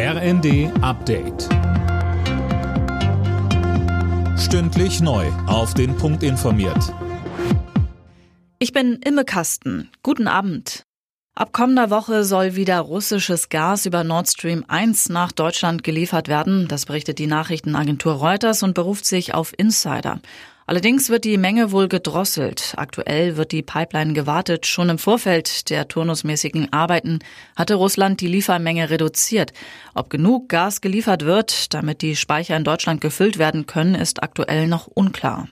RND Update. Stündlich neu. Auf den Punkt informiert. Ich bin Imme Kasten. Guten Abend. Ab kommender Woche soll wieder russisches Gas über Nord Stream 1 nach Deutschland geliefert werden. Das berichtet die Nachrichtenagentur Reuters und beruft sich auf Insider. Allerdings wird die Menge wohl gedrosselt. Aktuell wird die Pipeline gewartet. Schon im Vorfeld der turnusmäßigen Arbeiten hatte Russland die Liefermenge reduziert. Ob genug Gas geliefert wird, damit die Speicher in Deutschland gefüllt werden können, ist aktuell noch unklar.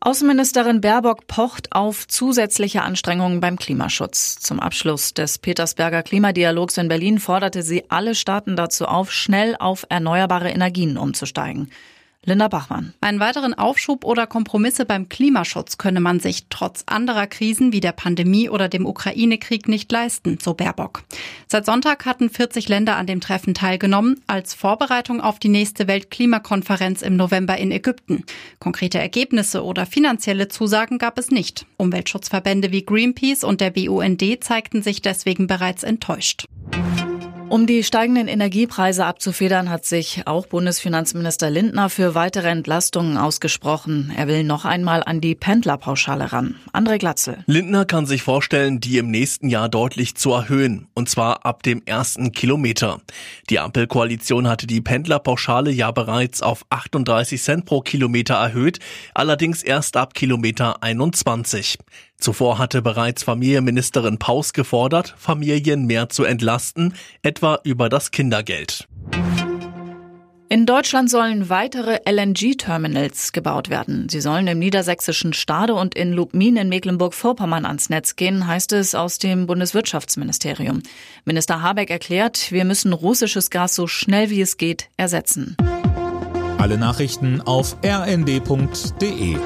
Außenministerin Baerbock pocht auf zusätzliche Anstrengungen beim Klimaschutz. Zum Abschluss des Petersberger Klimadialogs in Berlin forderte sie alle Staaten dazu auf, schnell auf erneuerbare Energien umzusteigen. Linda Bachmann. Einen weiteren Aufschub oder Kompromisse beim Klimaschutz könne man sich trotz anderer Krisen wie der Pandemie oder dem Ukraine-Krieg nicht leisten, so Baerbock. Seit Sonntag hatten 40 Länder an dem Treffen teilgenommen, als Vorbereitung auf die nächste Weltklimakonferenz im November in Ägypten. Konkrete Ergebnisse oder finanzielle Zusagen gab es nicht. Umweltschutzverbände wie Greenpeace und der BUND zeigten sich deswegen bereits enttäuscht. Um die steigenden Energiepreise abzufedern, hat sich auch Bundesfinanzminister Lindner für weitere Entlastungen ausgesprochen. Er will noch einmal an die Pendlerpauschale ran. André Glatzel. Lindner kann sich vorstellen, die im nächsten Jahr deutlich zu erhöhen. Und zwar ab dem ersten Kilometer. Die Ampelkoalition hatte die Pendlerpauschale ja bereits auf 38 Cent pro Kilometer erhöht, allerdings erst ab Kilometer 21. Zuvor hatte bereits Familienministerin Paus gefordert, Familien mehr zu entlasten, etwa über das Kindergeld. In Deutschland sollen weitere LNG-Terminals gebaut werden. Sie sollen im niedersächsischen Stade und in Lubmin in Mecklenburg-Vorpommern ans Netz gehen, heißt es aus dem Bundeswirtschaftsministerium. Minister Habeck erklärt, wir müssen russisches Gas so schnell wie es geht ersetzen. Alle Nachrichten auf rnd.de